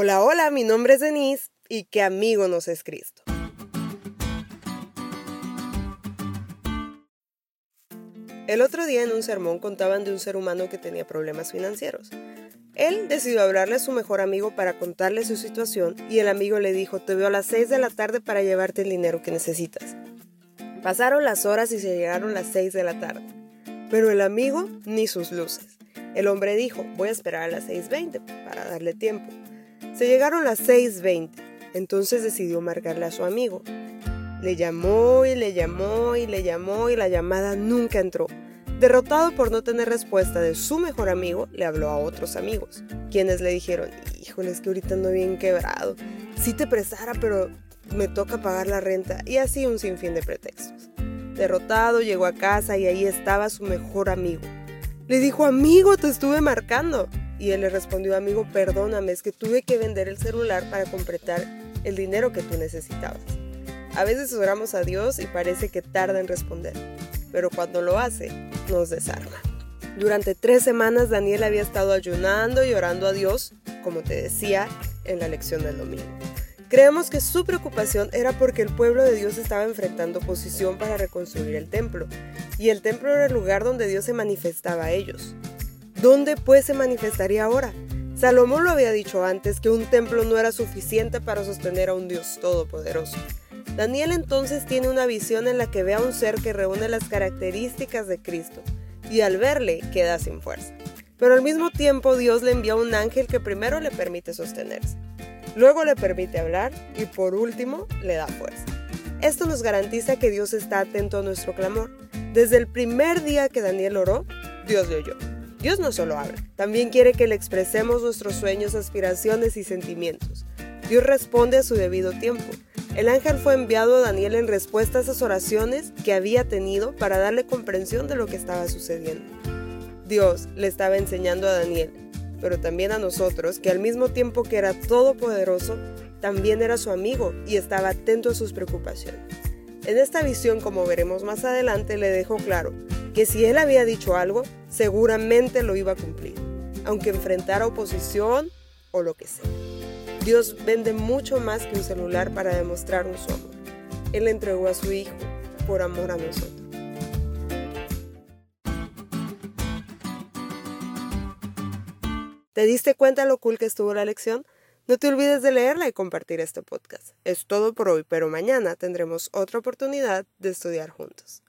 Hola, hola, mi nombre es Denise y qué amigo nos es Cristo. El otro día en un sermón contaban de un ser humano que tenía problemas financieros. Él decidió hablarle a su mejor amigo para contarle su situación y el amigo le dijo, te veo a las 6 de la tarde para llevarte el dinero que necesitas. Pasaron las horas y se llegaron las 6 de la tarde. Pero el amigo ni sus luces. El hombre dijo, voy a esperar a las 6.20 para darle tiempo. Se llegaron las 6.20, entonces decidió marcarle a su amigo. Le llamó y le llamó y le llamó y la llamada nunca entró. Derrotado por no tener respuesta de su mejor amigo, le habló a otros amigos, quienes le dijeron, híjole, es que ahorita ando bien quebrado. Sí te prestara, pero me toca pagar la renta. Y así un sinfín de pretextos. Derrotado, llegó a casa y ahí estaba su mejor amigo. Le dijo, amigo, te estuve marcando. Y él le respondió, amigo, perdóname, es que tuve que vender el celular para completar el dinero que tú necesitabas. A veces oramos a Dios y parece que tarda en responder, pero cuando lo hace, nos desarma. Durante tres semanas Daniel había estado ayunando y orando a Dios, como te decía en la lección del domingo. Creemos que su preocupación era porque el pueblo de Dios estaba enfrentando oposición para reconstruir el templo, y el templo era el lugar donde Dios se manifestaba a ellos. ¿Dónde pues se manifestaría ahora? Salomón lo había dicho antes que un templo no era suficiente para sostener a un Dios todopoderoso. Daniel entonces tiene una visión en la que ve a un ser que reúne las características de Cristo y al verle queda sin fuerza. Pero al mismo tiempo Dios le envía un ángel que primero le permite sostenerse, luego le permite hablar y por último le da fuerza. Esto nos garantiza que Dios está atento a nuestro clamor. Desde el primer día que Daniel oró, Dios le oyó. Dios no solo habla, también quiere que le expresemos nuestros sueños, aspiraciones y sentimientos. Dios responde a su debido tiempo. El ángel fue enviado a Daniel en respuesta a esas oraciones que había tenido para darle comprensión de lo que estaba sucediendo. Dios le estaba enseñando a Daniel, pero también a nosotros, que al mismo tiempo que era todopoderoso, también era su amigo y estaba atento a sus preocupaciones. En esta visión, como veremos más adelante, le dejó claro que si él había dicho algo, seguramente lo iba a cumplir, aunque enfrentara oposición o lo que sea. Dios vende mucho más que un celular para demostrarnos su amor. Él entregó a su Hijo por amor a nosotros. ¿Te diste cuenta lo cool que estuvo la lección? No te olvides de leerla y compartir este podcast. Es todo por hoy, pero mañana tendremos otra oportunidad de estudiar juntos.